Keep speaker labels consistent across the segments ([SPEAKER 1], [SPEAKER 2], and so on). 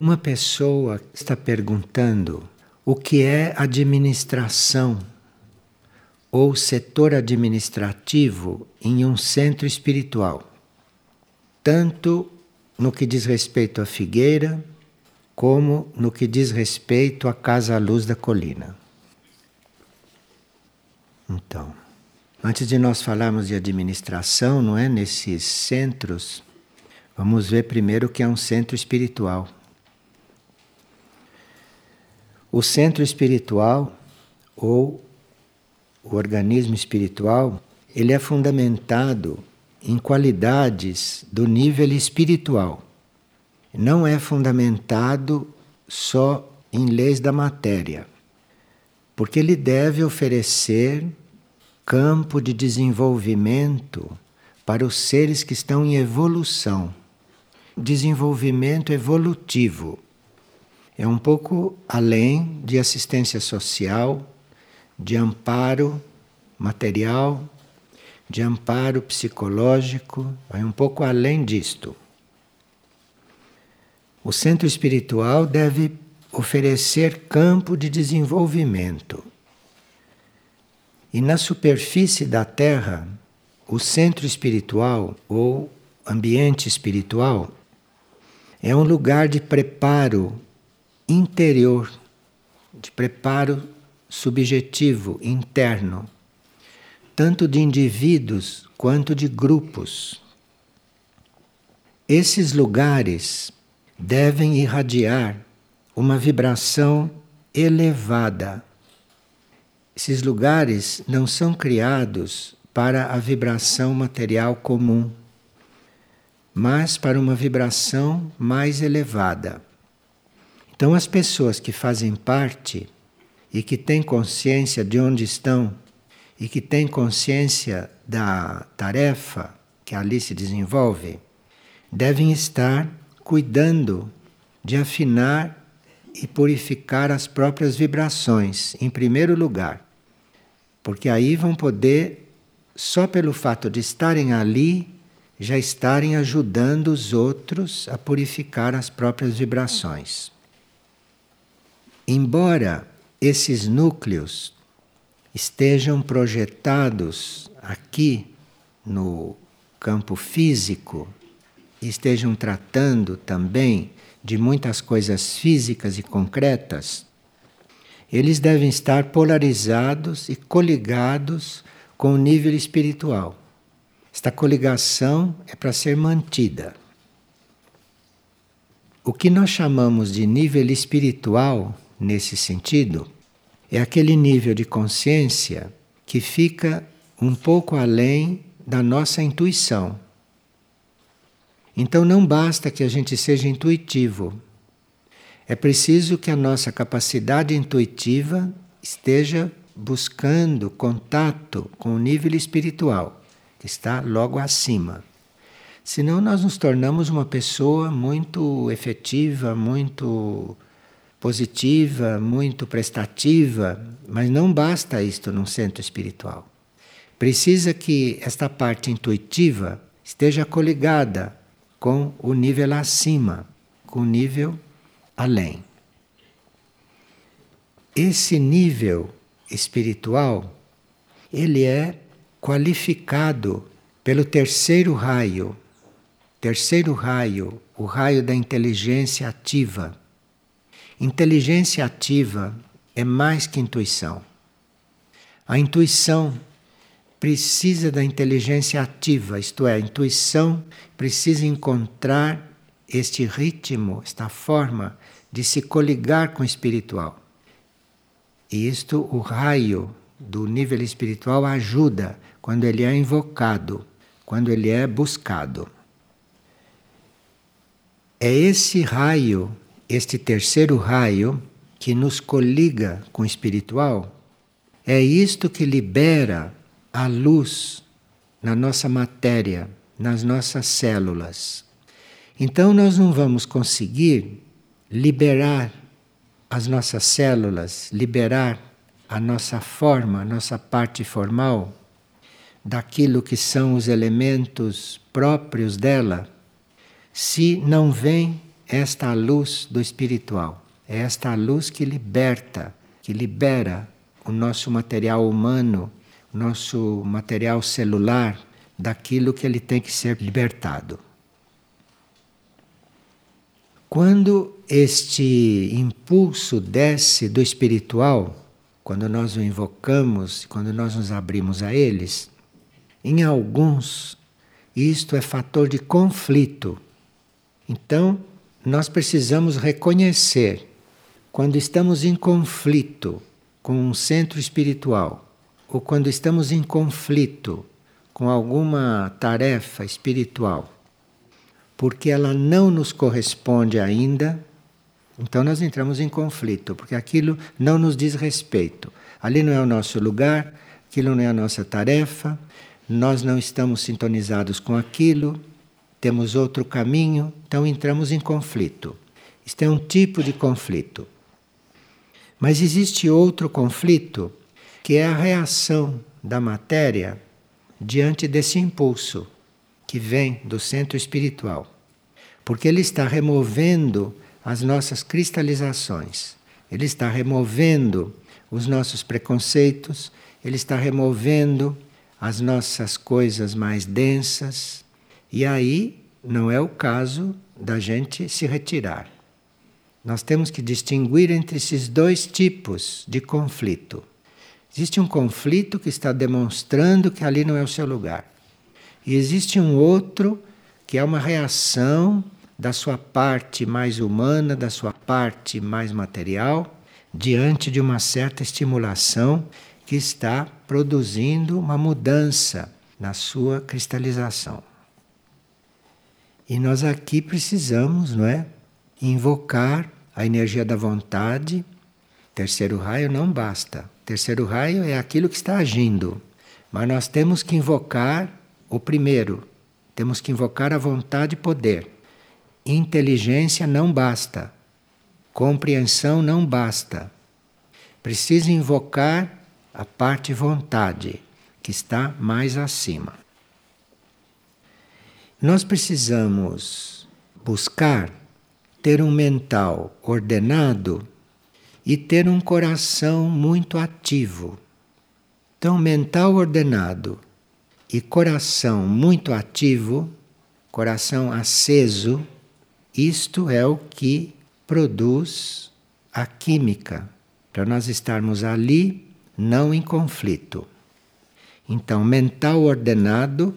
[SPEAKER 1] Uma pessoa está perguntando o que é administração ou setor administrativo em um centro espiritual, tanto no que diz respeito à figueira, como no que diz respeito à Casa Luz da Colina. Então, antes de nós falarmos de administração, não é, nesses centros, vamos ver primeiro o que é um centro espiritual. O centro espiritual ou o organismo espiritual, ele é fundamentado em qualidades do nível espiritual. Não é fundamentado só em leis da matéria, porque ele deve oferecer campo de desenvolvimento para os seres que estão em evolução. Desenvolvimento evolutivo é um pouco além de assistência social, de amparo material, de amparo psicológico, vai um pouco além disto. O centro espiritual deve oferecer campo de desenvolvimento. E na superfície da Terra, o centro espiritual ou ambiente espiritual é um lugar de preparo interior, de preparo subjetivo, interno, tanto de indivíduos quanto de grupos. Esses lugares devem irradiar uma vibração elevada. Esses lugares não são criados para a vibração material comum, mas para uma vibração mais elevada. Então, as pessoas que fazem parte e que têm consciência de onde estão e que têm consciência da tarefa que ali se desenvolve, devem estar cuidando de afinar e purificar as próprias vibrações, em primeiro lugar. Porque aí vão poder, só pelo fato de estarem ali, já estarem ajudando os outros a purificar as próprias vibrações. Embora esses núcleos estejam projetados aqui no campo físico, estejam tratando também de muitas coisas físicas e concretas, eles devem estar polarizados e coligados com o nível espiritual. Esta coligação é para ser mantida. O que nós chamamos de nível espiritual nesse sentido é aquele nível de consciência que fica um pouco além da nossa intuição. Então não basta que a gente seja intuitivo. É preciso que a nossa capacidade intuitiva esteja buscando contato com o nível espiritual, que está logo acima. Senão nós nos tornamos uma pessoa muito efetiva, muito positiva, muito prestativa, mas não basta isto num centro espiritual. Precisa que esta parte intuitiva esteja coligada com o nível acima, com o nível além. Esse nível espiritual, ele é qualificado pelo terceiro raio. Terceiro raio, o raio da inteligência ativa Inteligência ativa é mais que intuição. A intuição precisa da inteligência ativa, isto é, a intuição precisa encontrar este ritmo, esta forma de se coligar com o espiritual. E isto, o raio do nível espiritual ajuda quando ele é invocado, quando ele é buscado. É esse raio este terceiro raio que nos coliga com o espiritual, é isto que libera a luz na nossa matéria, nas nossas células. Então nós não vamos conseguir liberar as nossas células, liberar a nossa forma, a nossa parte formal daquilo que são os elementos próprios dela, se não vem esta luz do espiritual. É esta luz que liberta, que libera o nosso material humano, o nosso material celular daquilo que ele tem que ser libertado. Quando este impulso desce do espiritual, quando nós o invocamos, quando nós nos abrimos a eles, em alguns isto é fator de conflito. Então, nós precisamos reconhecer quando estamos em conflito com um centro espiritual ou quando estamos em conflito com alguma tarefa espiritual, porque ela não nos corresponde ainda, então nós entramos em conflito, porque aquilo não nos diz respeito. Ali não é o nosso lugar, aquilo não é a nossa tarefa, nós não estamos sintonizados com aquilo, temos outro caminho, então entramos em conflito. Isto é um tipo de conflito. Mas existe outro conflito, que é a reação da matéria diante desse impulso que vem do centro espiritual. Porque ele está removendo as nossas cristalizações, ele está removendo os nossos preconceitos, ele está removendo as nossas coisas mais densas, e aí não é o caso da gente se retirar. Nós temos que distinguir entre esses dois tipos de conflito. Existe um conflito que está demonstrando que ali não é o seu lugar. E existe um outro que é uma reação da sua parte mais humana, da sua parte mais material, diante de uma certa estimulação que está produzindo uma mudança na sua cristalização. E nós aqui precisamos, não é, invocar a energia da vontade. Terceiro raio não basta. Terceiro raio é aquilo que está agindo. Mas nós temos que invocar o primeiro. Temos que invocar a vontade e poder. Inteligência não basta. Compreensão não basta. Precisa invocar a parte vontade, que está mais acima. Nós precisamos buscar ter um mental ordenado e ter um coração muito ativo. Então, mental ordenado e coração muito ativo, coração aceso, isto é o que produz a química para nós estarmos ali não em conflito. Então, mental ordenado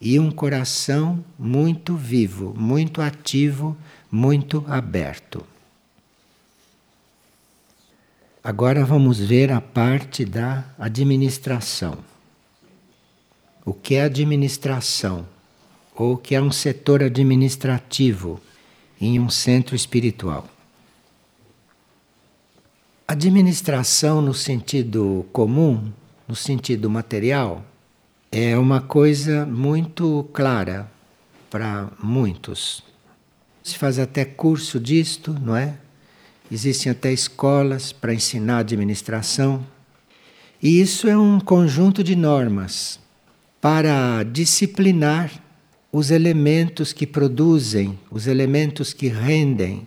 [SPEAKER 1] e um coração muito vivo, muito ativo, muito aberto. Agora vamos ver a parte da administração. O que é administração? Ou o que é um setor administrativo em um centro espiritual? Administração no sentido comum, no sentido material, é uma coisa muito clara para muitos. Se faz até curso disto, não é? Existem até escolas para ensinar administração. E isso é um conjunto de normas para disciplinar os elementos que produzem, os elementos que rendem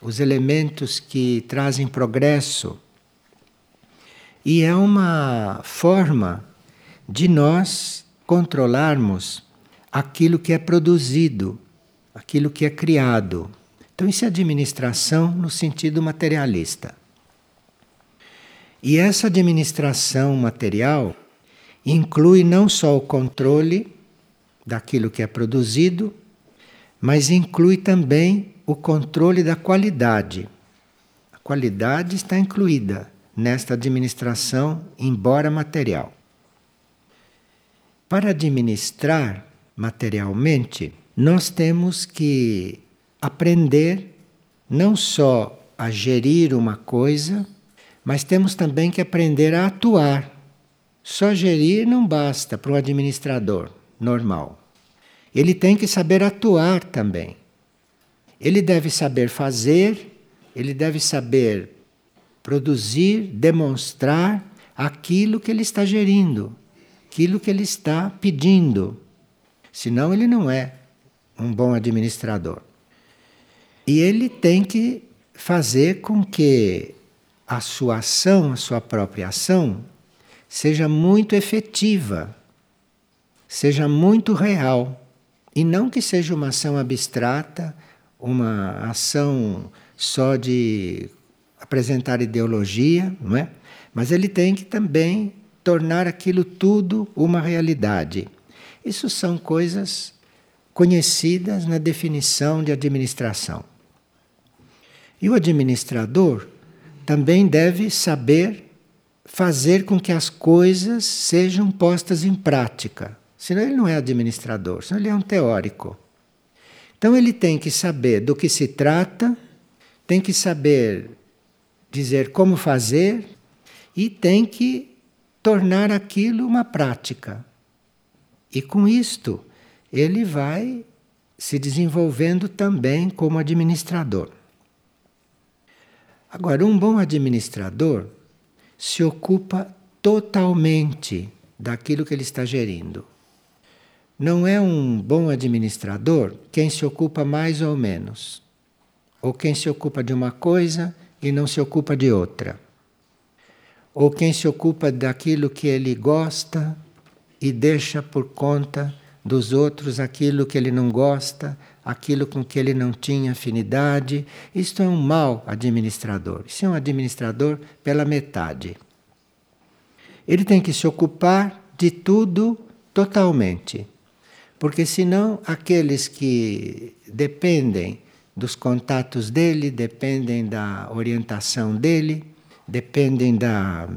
[SPEAKER 1] os elementos que trazem progresso. E é uma forma de nós controlarmos aquilo que é produzido, aquilo que é criado. Então, isso é administração no sentido materialista. E essa administração material inclui não só o controle daquilo que é produzido, mas inclui também o controle da qualidade. A qualidade está incluída nesta administração, embora material. Para administrar materialmente, nós temos que aprender não só a gerir uma coisa, mas temos também que aprender a atuar. Só gerir não basta para um administrador normal. Ele tem que saber atuar também. Ele deve saber fazer, ele deve saber produzir, demonstrar aquilo que ele está gerindo, aquilo que ele está pedindo. Senão, ele não é um bom administrador. E ele tem que fazer com que a sua ação, a sua própria ação, seja muito efetiva, seja muito real. E não que seja uma ação abstrata, uma ação só de apresentar ideologia, não é? Mas ele tem que também tornar aquilo tudo uma realidade. Isso são coisas conhecidas na definição de administração. E o administrador também deve saber fazer com que as coisas sejam postas em prática. Senão ele não é administrador, senão ele é um teórico. Então ele tem que saber do que se trata, tem que saber dizer como fazer e tem que tornar aquilo uma prática. E com isto, ele vai se desenvolvendo também como administrador. Agora, um bom administrador se ocupa totalmente daquilo que ele está gerindo. Não é um bom administrador quem se ocupa mais ou menos, ou quem se ocupa de uma coisa e não se ocupa de outra, ou quem se ocupa daquilo que ele gosta e deixa por conta dos outros aquilo que ele não gosta, aquilo com que ele não tinha afinidade. Isto é um mau administrador. Isso é um administrador pela metade. Ele tem que se ocupar de tudo totalmente. Porque senão aqueles que dependem dos contatos dele, dependem da orientação dele, dependem da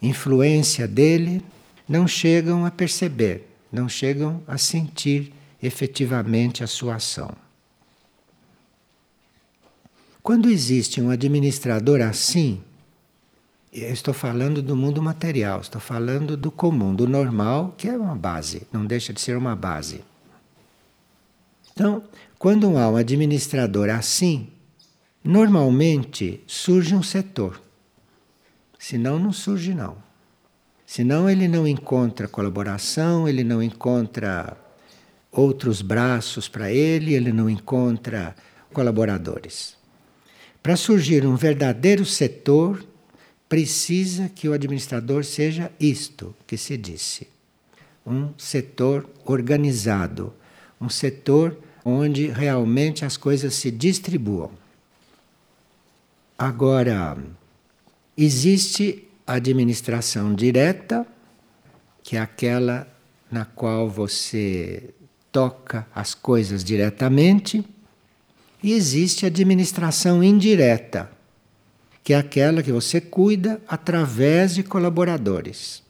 [SPEAKER 1] influência dele, não chegam a perceber, não chegam a sentir efetivamente a sua ação. Quando existe um administrador assim, eu estou falando do mundo material, estou falando do comum, do normal, que é uma base, não deixa de ser uma base. Então, quando há um administrador assim, normalmente surge um setor. Senão, não surge, não. Senão, ele não encontra colaboração, ele não encontra outros braços para ele, ele não encontra colaboradores. Para surgir um verdadeiro setor, precisa que o administrador seja isto que se disse: um setor organizado, um setor onde realmente as coisas se distribuam. Agora, existe a administração direta, que é aquela na qual você toca as coisas diretamente, e existe a administração indireta, que é aquela que você cuida através de colaboradores.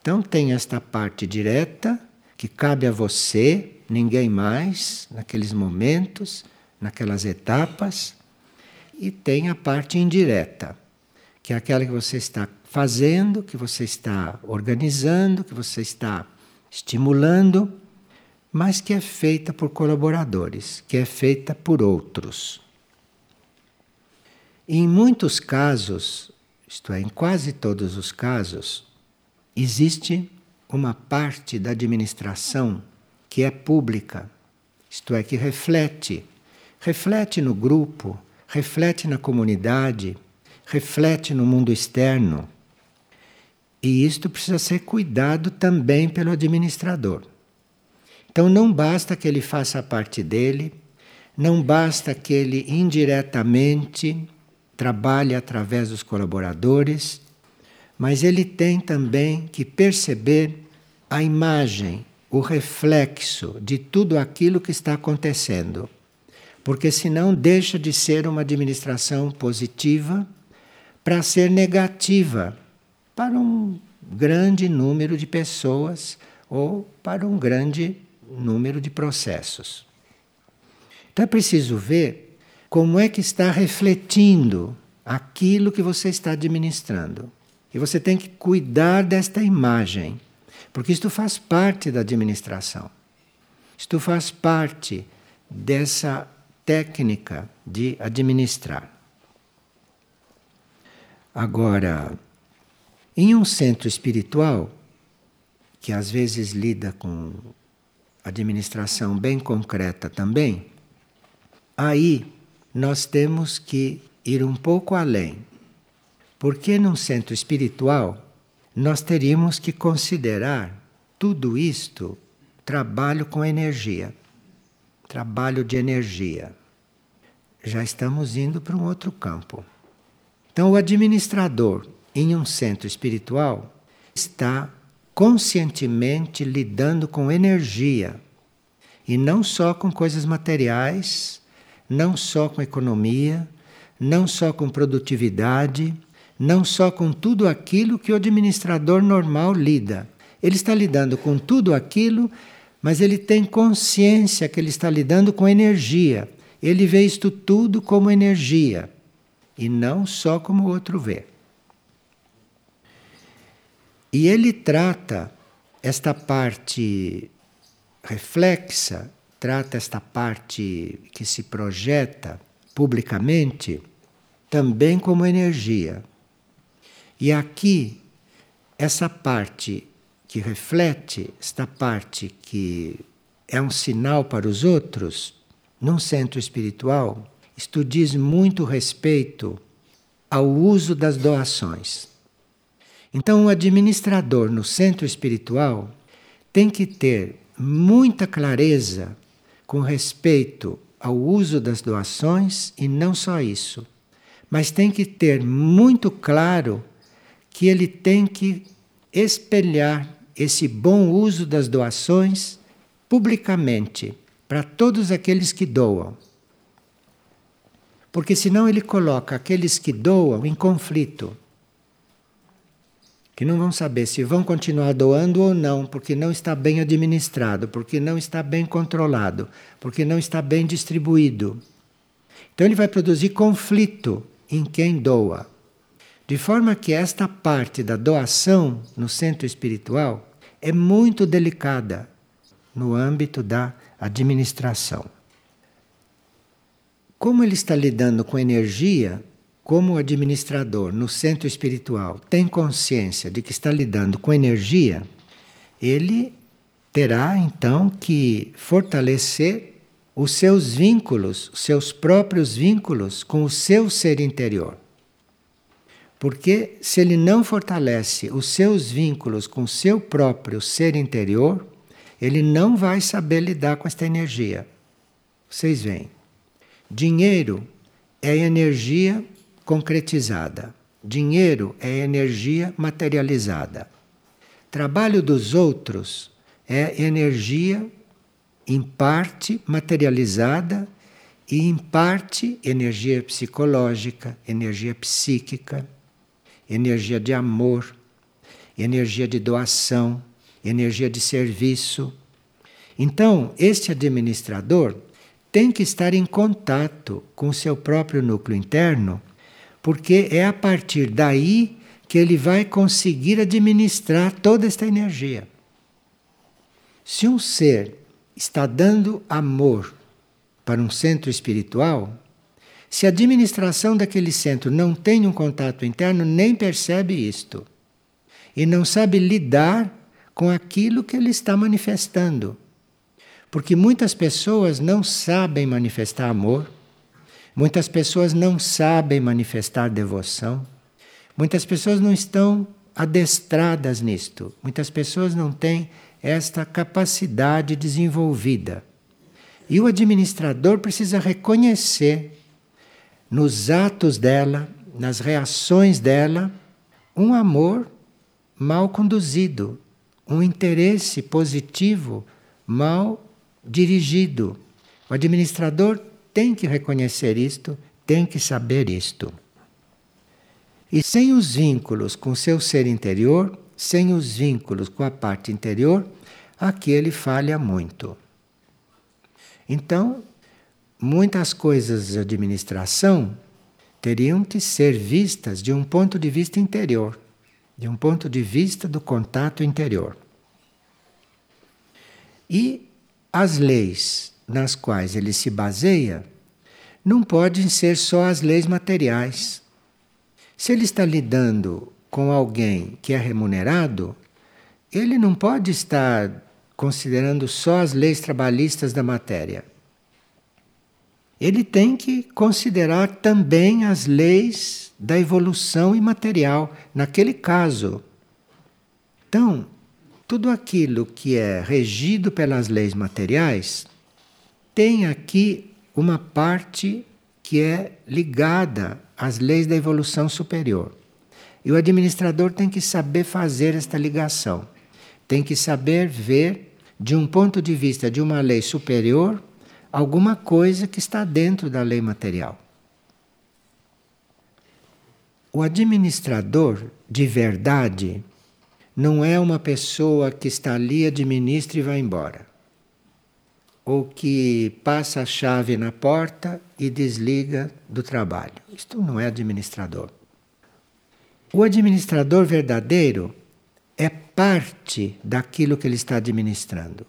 [SPEAKER 1] Então tem esta parte direta que cabe a você, ninguém mais, naqueles momentos, naquelas etapas, e tem a parte indireta, que é aquela que você está fazendo, que você está organizando, que você está estimulando mas que é feita por colaboradores, que é feita por outros. Em muitos casos, isto é, em quase todos os casos, existe uma parte da administração que é pública, isto é, que reflete, reflete no grupo, reflete na comunidade, reflete no mundo externo. E isto precisa ser cuidado também pelo administrador. Então não basta que ele faça a parte dele, não basta que ele indiretamente trabalhe através dos colaboradores, mas ele tem também que perceber a imagem, o reflexo de tudo aquilo que está acontecendo. Porque senão deixa de ser uma administração positiva para ser negativa para um grande número de pessoas ou para um grande número de processos. Então é preciso ver como é que está refletindo aquilo que você está administrando. E você tem que cuidar desta imagem, porque isto faz parte da administração. Isto faz parte dessa técnica de administrar. Agora, em um centro espiritual, que às vezes lida com administração bem concreta também, Aí nós temos que ir um pouco além. Porque num centro espiritual nós teríamos que considerar tudo isto trabalho com energia. Trabalho de energia. Já estamos indo para um outro campo. Então, o administrador em um centro espiritual está conscientemente lidando com energia e não só com coisas materiais, não só com economia, não só com produtividade, não só com tudo aquilo que o administrador normal lida. Ele está lidando com tudo aquilo, mas ele tem consciência que ele está lidando com energia. Ele vê isto tudo como energia e não só como o outro vê. E ele trata esta parte reflexa, trata esta parte que se projeta publicamente também como energia. E aqui, essa parte que reflete, esta parte que é um sinal para os outros, num centro espiritual, isto diz muito respeito ao uso das doações. Então, o administrador no centro espiritual tem que ter muita clareza com respeito ao uso das doações e não só isso, mas tem que ter muito claro que ele tem que espelhar esse bom uso das doações publicamente para todos aqueles que doam. Porque senão ele coloca aqueles que doam em conflito. Que não vão saber se vão continuar doando ou não, porque não está bem administrado, porque não está bem controlado, porque não está bem distribuído. Então ele vai produzir conflito em quem doa. De forma que esta parte da doação no centro espiritual é muito delicada no âmbito da administração. Como ele está lidando com energia, como administrador no centro espiritual tem consciência de que está lidando com energia, ele terá então que fortalecer os seus vínculos, os seus próprios vínculos com o seu ser interior. Porque se ele não fortalece os seus vínculos com o seu próprio ser interior, ele não vai saber lidar com esta energia. Vocês veem. Dinheiro é energia concretizada. Dinheiro é energia materializada. Trabalho dos outros é energia em parte materializada e em parte energia psicológica, energia psíquica energia de amor, energia de doação, energia de serviço. Então, este administrador tem que estar em contato com o seu próprio núcleo interno, porque é a partir daí que ele vai conseguir administrar toda esta energia. Se um ser está dando amor para um centro espiritual, se a administração daquele centro não tem um contato interno, nem percebe isto. E não sabe lidar com aquilo que ele está manifestando. Porque muitas pessoas não sabem manifestar amor, muitas pessoas não sabem manifestar devoção, muitas pessoas não estão adestradas nisto, muitas pessoas não têm esta capacidade desenvolvida. E o administrador precisa reconhecer nos atos dela, nas reações dela, um amor mal conduzido, um interesse positivo mal dirigido. O administrador tem que reconhecer isto, tem que saber isto. E sem os vínculos com seu ser interior, sem os vínculos com a parte interior, aqui ele falha muito. Então, muitas coisas de administração teriam que ser vistas de um ponto de vista interior, de um ponto de vista do contato interior. E as leis nas quais ele se baseia não podem ser só as leis materiais. Se ele está lidando com alguém que é remunerado, ele não pode estar considerando só as leis trabalhistas da matéria ele tem que considerar também as leis da evolução imaterial, naquele caso. Então, tudo aquilo que é regido pelas leis materiais tem aqui uma parte que é ligada às leis da evolução superior. E o administrador tem que saber fazer esta ligação, tem que saber ver, de um ponto de vista de uma lei superior, alguma coisa que está dentro da lei material. O administrador de verdade não é uma pessoa que está ali, administra e vai embora. Ou que passa a chave na porta e desliga do trabalho. Isto não é administrador. O administrador verdadeiro é parte daquilo que ele está administrando.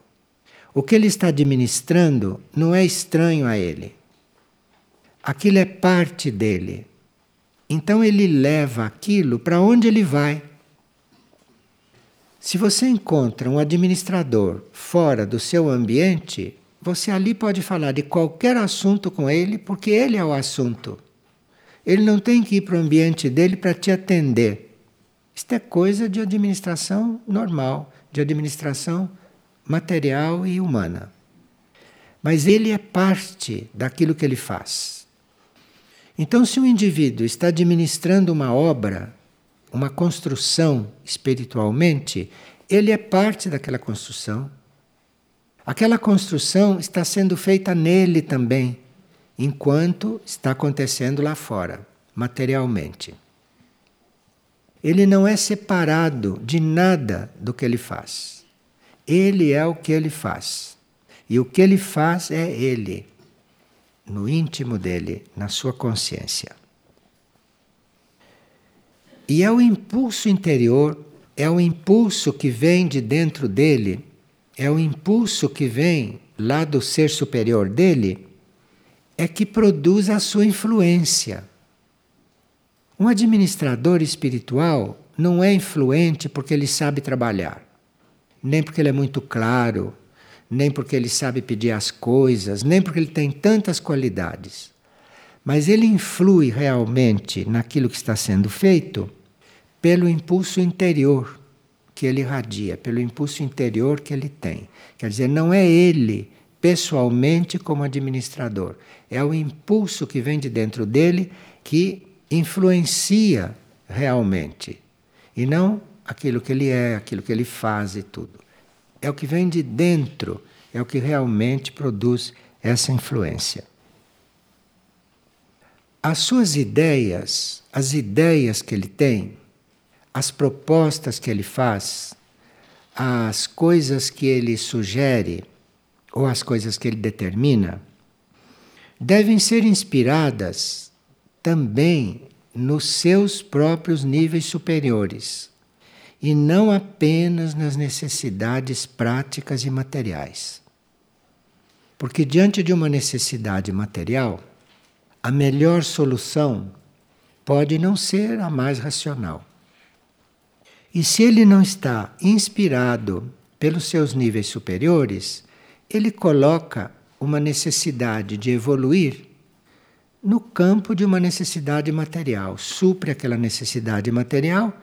[SPEAKER 1] O que ele está administrando não é estranho a ele. Aquilo é parte dele. Então ele leva aquilo para onde ele vai. Se você encontra um administrador fora do seu ambiente, você ali pode falar de qualquer assunto com ele, porque ele é o assunto. Ele não tem que ir para o ambiente dele para te atender. Isto é coisa de administração normal, de administração material e humana. Mas ele é parte daquilo que ele faz. Então, se um indivíduo está administrando uma obra, uma construção espiritualmente, ele é parte daquela construção. Aquela construção está sendo feita nele também, enquanto está acontecendo lá fora, materialmente. Ele não é separado de nada do que ele faz. Ele é o que ele faz. E o que ele faz é ele, no íntimo dele, na sua consciência. E é o impulso interior, é o impulso que vem de dentro dele, é o impulso que vem lá do ser superior dele, é que produz a sua influência. Um administrador espiritual não é influente porque ele sabe trabalhar nem porque ele é muito claro, nem porque ele sabe pedir as coisas, nem porque ele tem tantas qualidades. Mas ele influi realmente naquilo que está sendo feito pelo impulso interior que ele irradia, pelo impulso interior que ele tem. Quer dizer, não é ele pessoalmente como administrador, é o impulso que vem de dentro dele que influencia realmente e não aquilo que ele é, aquilo que ele faz e tudo. É o que vem de dentro, é o que realmente produz essa influência. As suas ideias, as ideias que ele tem, as propostas que ele faz, as coisas que ele sugere ou as coisas que ele determina, devem ser inspiradas também nos seus próprios níveis superiores e não apenas nas necessidades práticas e materiais. Porque diante de uma necessidade material, a melhor solução pode não ser a mais racional. E se ele não está inspirado pelos seus níveis superiores, ele coloca uma necessidade de evoluir no campo de uma necessidade material, supre aquela necessidade material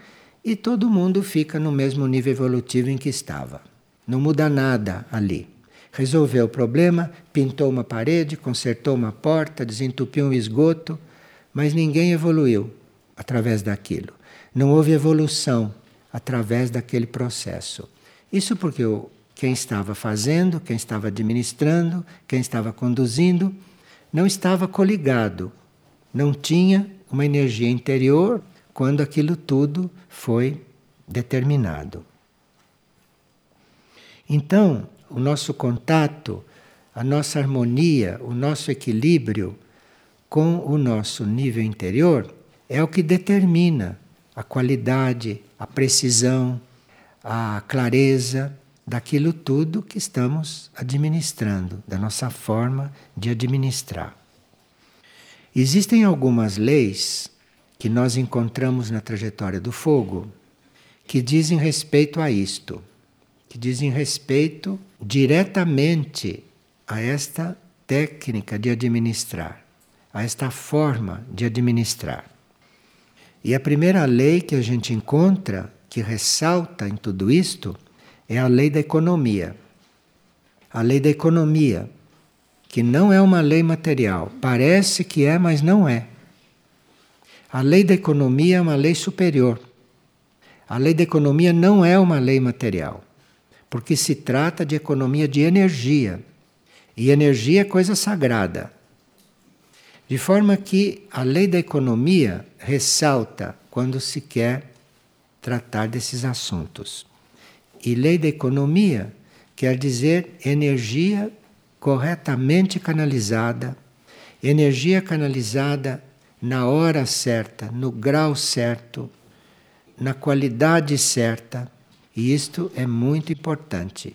[SPEAKER 1] e todo mundo fica no mesmo nível evolutivo em que estava. Não muda nada ali. Resolveu o problema, pintou uma parede, consertou uma porta, desentupiu um esgoto, mas ninguém evoluiu através daquilo. Não houve evolução através daquele processo. Isso porque quem estava fazendo, quem estava administrando, quem estava conduzindo, não estava coligado, não tinha uma energia interior quando aquilo tudo foi determinado. Então, o nosso contato, a nossa harmonia, o nosso equilíbrio com o nosso nível interior é o que determina a qualidade, a precisão, a clareza daquilo tudo que estamos administrando, da nossa forma de administrar. Existem algumas leis que nós encontramos na trajetória do fogo que dizem respeito a isto, que dizem respeito diretamente a esta técnica de administrar, a esta forma de administrar. E a primeira lei que a gente encontra, que ressalta em tudo isto, é a lei da economia. A lei da economia, que não é uma lei material. Parece que é, mas não é. A lei da economia é uma lei superior. A lei da economia não é uma lei material, porque se trata de economia de energia. E energia é coisa sagrada. De forma que a lei da economia ressalta quando se quer tratar desses assuntos. E lei da economia quer dizer energia corretamente canalizada, energia canalizada na hora certa, no grau certo, na qualidade certa. E isto é muito importante.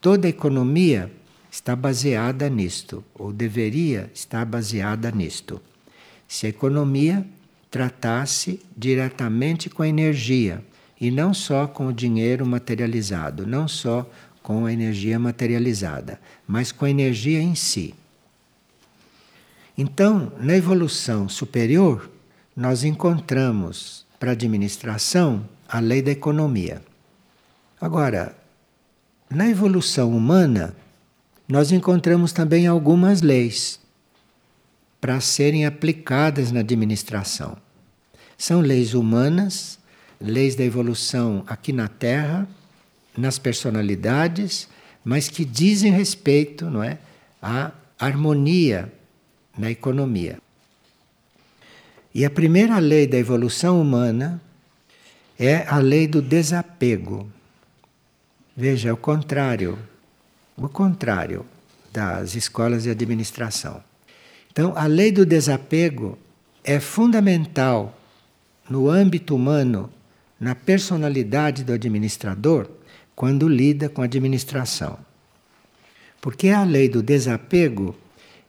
[SPEAKER 1] Toda economia está baseada nisto, ou deveria estar baseada nisto. Se a economia tratasse diretamente com a energia e não só com o dinheiro materializado, não só com a energia materializada, mas com a energia em si. Então, na evolução superior, nós encontramos para a administração a lei da economia. Agora, na evolução humana, nós encontramos também algumas leis para serem aplicadas na administração. São leis humanas, leis da evolução aqui na Terra, nas personalidades, mas que dizem respeito, não é, à harmonia na economia. E a primeira lei da evolução humana é a lei do desapego. Veja, é o contrário o contrário das escolas de administração. Então, a lei do desapego é fundamental no âmbito humano, na personalidade do administrador, quando lida com a administração. Porque a lei do desapego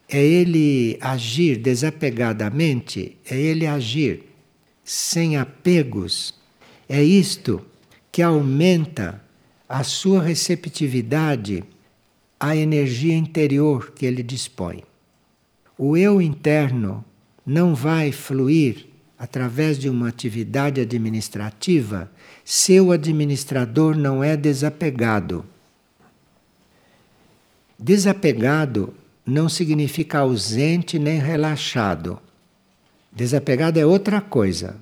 [SPEAKER 1] é ele agir desapegadamente, é ele agir sem apegos. É isto que aumenta a sua receptividade a energia interior que ele dispõe. O eu interno não vai fluir através de uma atividade administrativa se o administrador não é desapegado. Desapegado não significa ausente nem relaxado. Desapegado é outra coisa.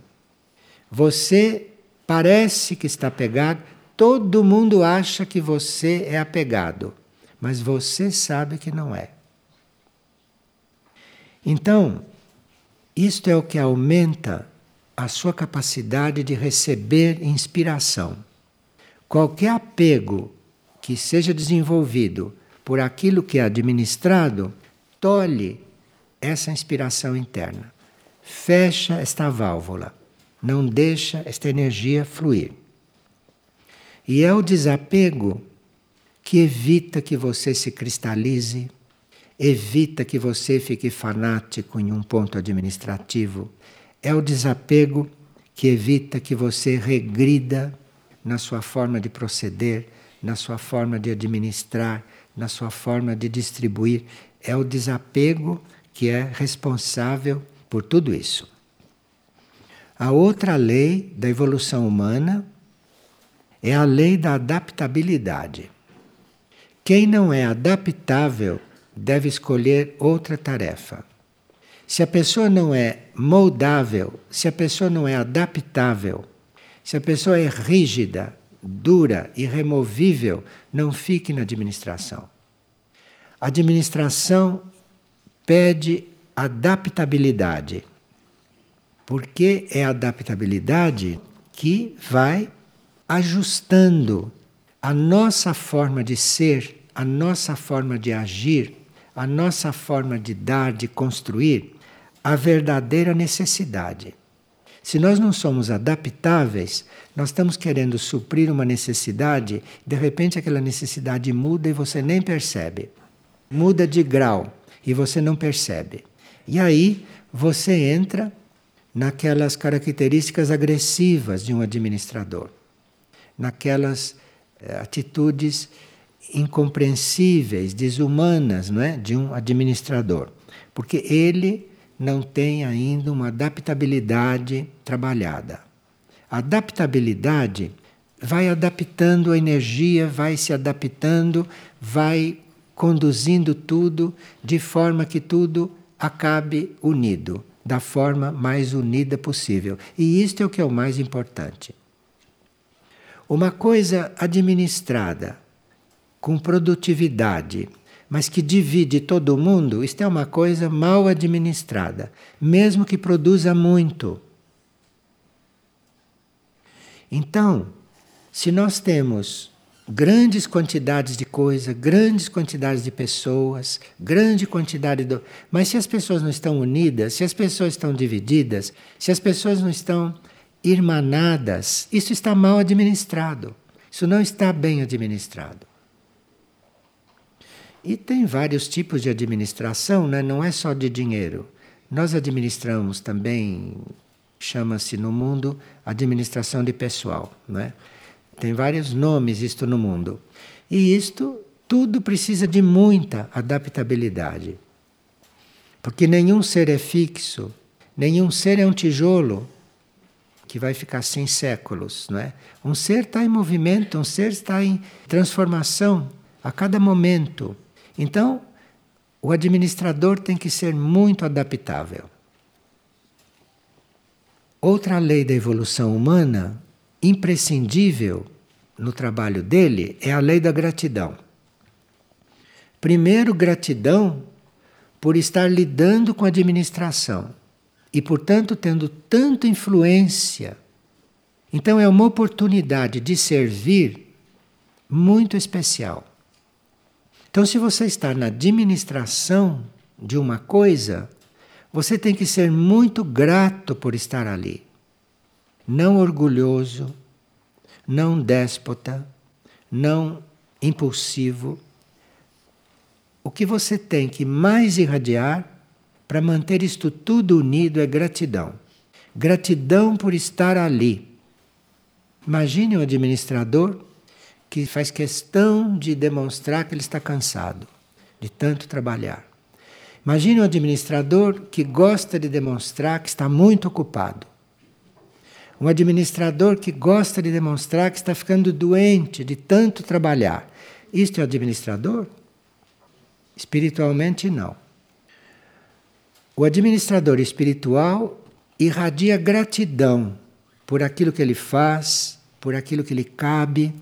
[SPEAKER 1] Você parece que está apegado, todo mundo acha que você é apegado mas você sabe que não é. Então, isto é o que aumenta a sua capacidade de receber inspiração. Qualquer apego que seja desenvolvido por aquilo que é administrado, tolhe essa inspiração interna. Fecha esta válvula, não deixa esta energia fluir. E é o desapego que evita que você se cristalize, evita que você fique fanático em um ponto administrativo. É o desapego que evita que você regrida na sua forma de proceder, na sua forma de administrar, na sua forma de distribuir. É o desapego que é responsável por tudo isso. A outra lei da evolução humana é a lei da adaptabilidade. Quem não é adaptável deve escolher outra tarefa. Se a pessoa não é moldável, se a pessoa não é adaptável, se a pessoa é rígida, dura, irremovível, não fique na administração. A administração pede adaptabilidade. Porque é a adaptabilidade que vai ajustando a nossa forma de ser a nossa forma de agir, a nossa forma de dar, de construir, a verdadeira necessidade. Se nós não somos adaptáveis, nós estamos querendo suprir uma necessidade, de repente aquela necessidade muda e você nem percebe. Muda de grau e você não percebe. E aí você entra naquelas características agressivas de um administrador, naquelas eh, atitudes incompreensíveis, desumanas, não é, de um administrador, porque ele não tem ainda uma adaptabilidade trabalhada. Adaptabilidade vai adaptando a energia, vai se adaptando, vai conduzindo tudo de forma que tudo acabe unido, da forma mais unida possível. E isto é o que é o mais importante. Uma coisa administrada com produtividade, mas que divide todo mundo, isto é uma coisa mal administrada, mesmo que produza muito. Então, se nós temos grandes quantidades de coisa, grandes quantidades de pessoas, grande quantidade de. Mas se as pessoas não estão unidas, se as pessoas estão divididas, se as pessoas não estão irmanadas, isso está mal administrado. Isso não está bem administrado. E tem vários tipos de administração, né? não é só de dinheiro. Nós administramos também, chama-se no mundo administração de pessoal. Né? Tem vários nomes isto no mundo. E isto tudo precisa de muita adaptabilidade. Porque nenhum ser é fixo, nenhum ser é um tijolo que vai ficar sem séculos, não é? Um ser está em movimento, um ser está em transformação a cada momento. Então, o administrador tem que ser muito adaptável. Outra lei da evolução humana, imprescindível no trabalho dele, é a lei da gratidão. Primeiro, gratidão por estar lidando com a administração e, portanto, tendo tanta influência. Então, é uma oportunidade de servir muito especial. Então, se você está na administração de uma coisa, você tem que ser muito grato por estar ali. Não orgulhoso, não déspota, não impulsivo. O que você tem que mais irradiar para manter isto tudo unido é gratidão. Gratidão por estar ali. Imagine um administrador que faz questão de demonstrar que ele está cansado de tanto trabalhar. Imagine um administrador que gosta de demonstrar que está muito ocupado. Um administrador que gosta de demonstrar que está ficando doente de tanto trabalhar. Isto é administrador? Espiritualmente, não. O administrador espiritual irradia gratidão por aquilo que ele faz, por aquilo que lhe cabe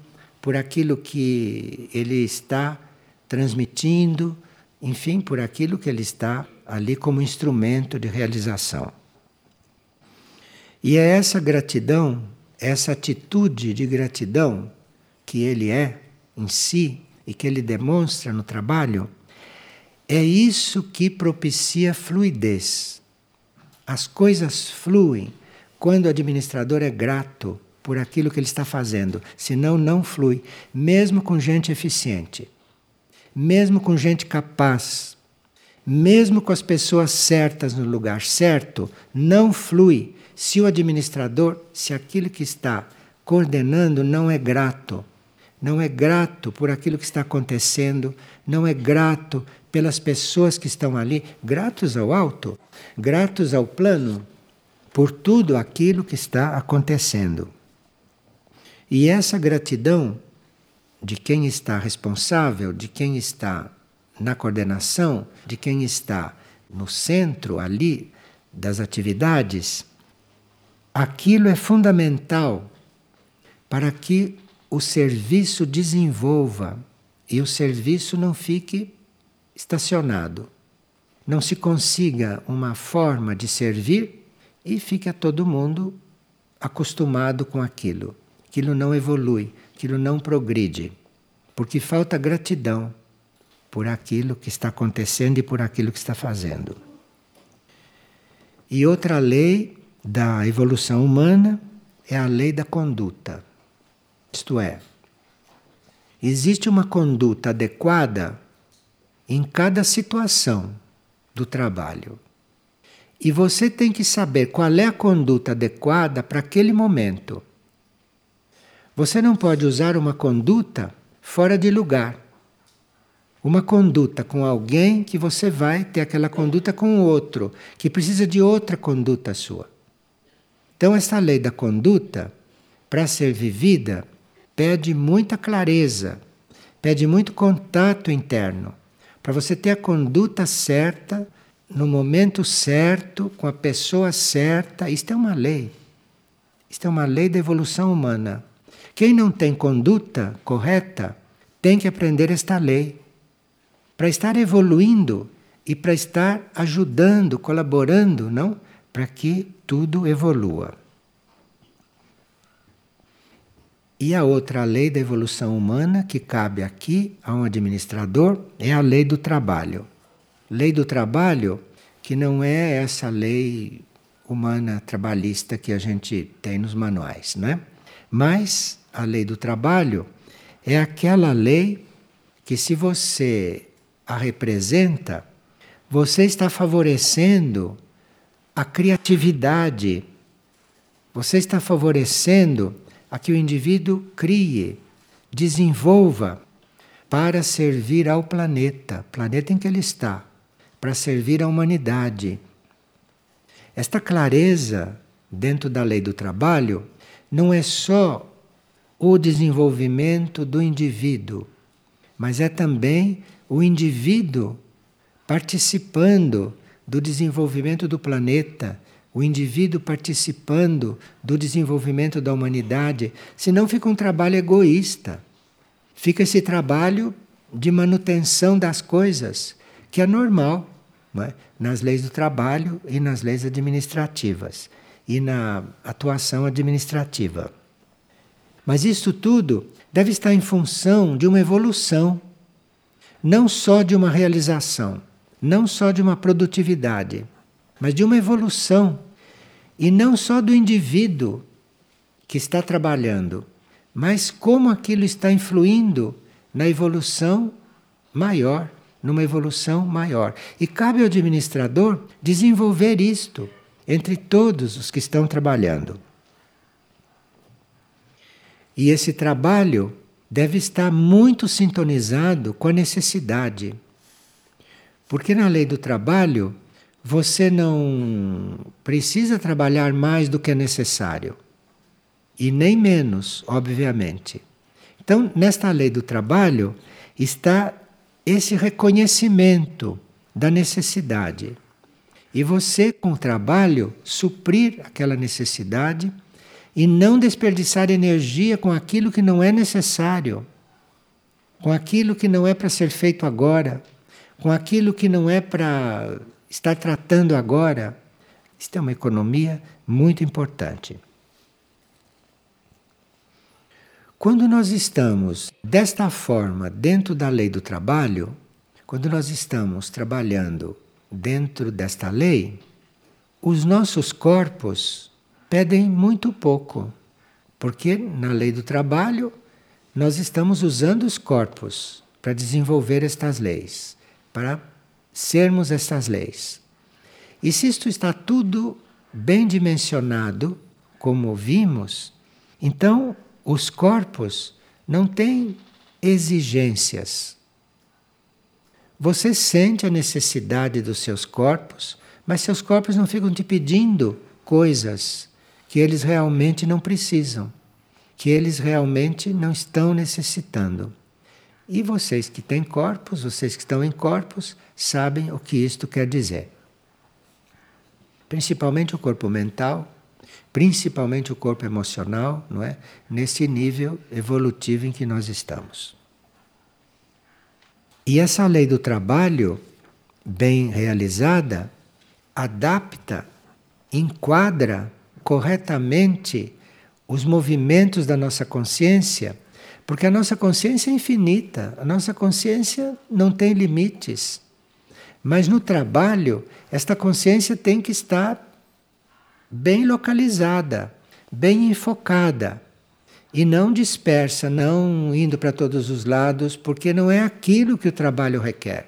[SPEAKER 1] por aquilo que ele está transmitindo, enfim, por aquilo que ele está ali como instrumento de realização. E é essa gratidão, essa atitude de gratidão que ele é em si e que ele demonstra no trabalho, é isso que propicia fluidez. As coisas fluem quando o administrador é grato por aquilo que ele está fazendo, senão não flui, mesmo com gente eficiente, mesmo com gente capaz, mesmo com as pessoas certas no lugar certo, não flui se o administrador, se aquilo que está coordenando não é grato, não é grato por aquilo que está acontecendo, não é grato pelas pessoas que estão ali, gratos ao alto, gratos ao plano, por tudo aquilo que está acontecendo. E essa gratidão de quem está responsável, de quem está na coordenação, de quem está no centro ali das atividades, aquilo é fundamental para que o serviço desenvolva e o serviço não fique estacionado. Não se consiga uma forma de servir e fique todo mundo acostumado com aquilo aquilo não evolui, aquilo não progride, porque falta gratidão por aquilo que está acontecendo e por aquilo que está fazendo. E outra lei da evolução humana é a lei da conduta. Isto é, existe uma conduta adequada em cada situação do trabalho. E você tem que saber qual é a conduta adequada para aquele momento. Você não pode usar uma conduta fora de lugar, uma conduta com alguém que você vai ter aquela conduta com o outro, que precisa de outra conduta sua. Então, essa lei da conduta, para ser vivida, pede muita clareza, pede muito contato interno, para você ter a conduta certa, no momento certo, com a pessoa certa. Isto é uma lei. Isto é uma lei da evolução humana. Quem não tem conduta correta tem que aprender esta lei para estar evoluindo e para estar ajudando, colaborando, não? Para que tudo evolua. E a outra lei da evolução humana que cabe aqui a um administrador é a lei do trabalho. Lei do trabalho que não é essa lei humana trabalhista que a gente tem nos manuais, né? Mas a lei do trabalho é aquela lei que se você a representa, você está favorecendo a criatividade, você está favorecendo a que o indivíduo crie, desenvolva para servir ao planeta, planeta em que ele está, para servir à humanidade. Esta clareza dentro da lei do trabalho não é só o desenvolvimento do indivíduo, mas é também o indivíduo participando do desenvolvimento do planeta, o indivíduo participando do desenvolvimento da humanidade, senão fica um trabalho egoísta. Fica esse trabalho de manutenção das coisas, que é normal é? nas leis do trabalho e nas leis administrativas e na atuação administrativa. Mas isso tudo deve estar em função de uma evolução não só de uma realização, não só de uma produtividade, mas de uma evolução. E não só do indivíduo que está trabalhando, mas como aquilo está influindo na evolução maior, numa evolução maior. E cabe ao administrador desenvolver isto entre todos os que estão trabalhando. E esse trabalho deve estar muito sintonizado com a necessidade. Porque na lei do trabalho, você não precisa trabalhar mais do que é necessário. E nem menos, obviamente. Então, nesta lei do trabalho está esse reconhecimento da necessidade. E você, com o trabalho, suprir aquela necessidade e não desperdiçar energia com aquilo que não é necessário, com aquilo que não é para ser feito agora, com aquilo que não é para estar tratando agora. Isto é uma economia muito importante. Quando nós estamos desta forma dentro da lei do trabalho, quando nós estamos trabalhando dentro desta lei, os nossos corpos pedem muito pouco, porque na lei do trabalho nós estamos usando os corpos para desenvolver estas leis, para sermos estas leis. E se isto está tudo bem dimensionado, como vimos, então os corpos não têm exigências. Você sente a necessidade dos seus corpos, mas seus corpos não ficam te pedindo coisas que eles realmente não precisam, que eles realmente não estão necessitando. E vocês que têm corpos, vocês que estão em corpos, sabem o que isto quer dizer. Principalmente o corpo mental, principalmente o corpo emocional, não é? Nesse nível evolutivo em que nós estamos. E essa lei do trabalho, bem realizada, adapta, enquadra corretamente os movimentos da nossa consciência, porque a nossa consciência é infinita, a nossa consciência não tem limites. Mas no trabalho, esta consciência tem que estar bem localizada, bem enfocada e não dispersa, não indo para todos os lados, porque não é aquilo que o trabalho requer.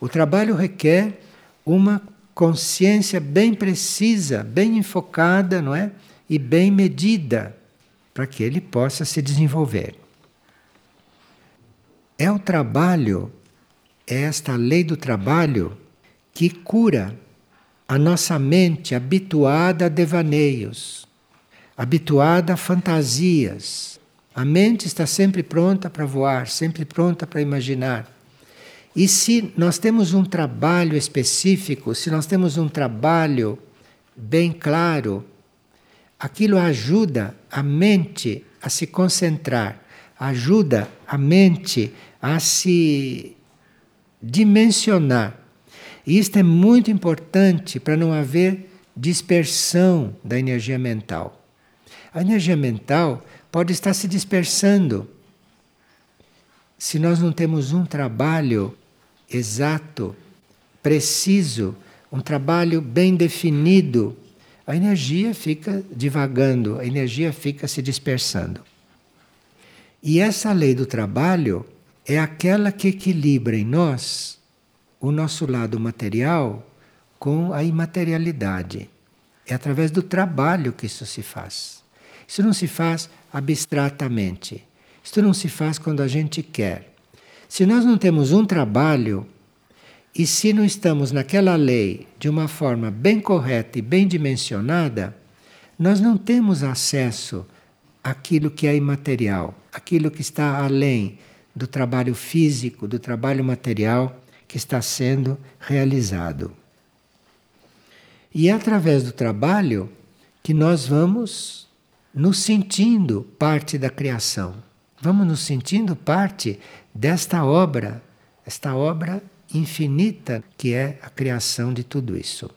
[SPEAKER 1] O trabalho requer uma consciência bem precisa, bem enfocada, não é? E bem medida para que ele possa se desenvolver. É o trabalho é esta lei do trabalho que cura a nossa mente habituada a devaneios, habituada a fantasias. A mente está sempre pronta para voar, sempre pronta para imaginar. E se nós temos um trabalho específico, se nós temos um trabalho bem claro, aquilo ajuda a mente a se concentrar, ajuda a mente a se dimensionar e isto é muito importante para não haver dispersão da energia mental. A energia mental pode estar se dispersando se nós não temos um trabalho exato, preciso, um trabalho bem definido. A energia fica divagando, a energia fica se dispersando. E essa lei do trabalho é aquela que equilibra em nós o nosso lado material com a imaterialidade. É através do trabalho que isso se faz. Isso não se faz abstratamente. Isso não se faz quando a gente quer. Se nós não temos um trabalho e se não estamos naquela lei de uma forma bem correta e bem dimensionada, nós não temos acesso àquilo que é imaterial, aquilo que está além do trabalho físico, do trabalho material que está sendo realizado. E é através do trabalho que nós vamos nos sentindo parte da criação. Vamos nos sentindo parte desta obra, esta obra infinita que é a criação de tudo isso.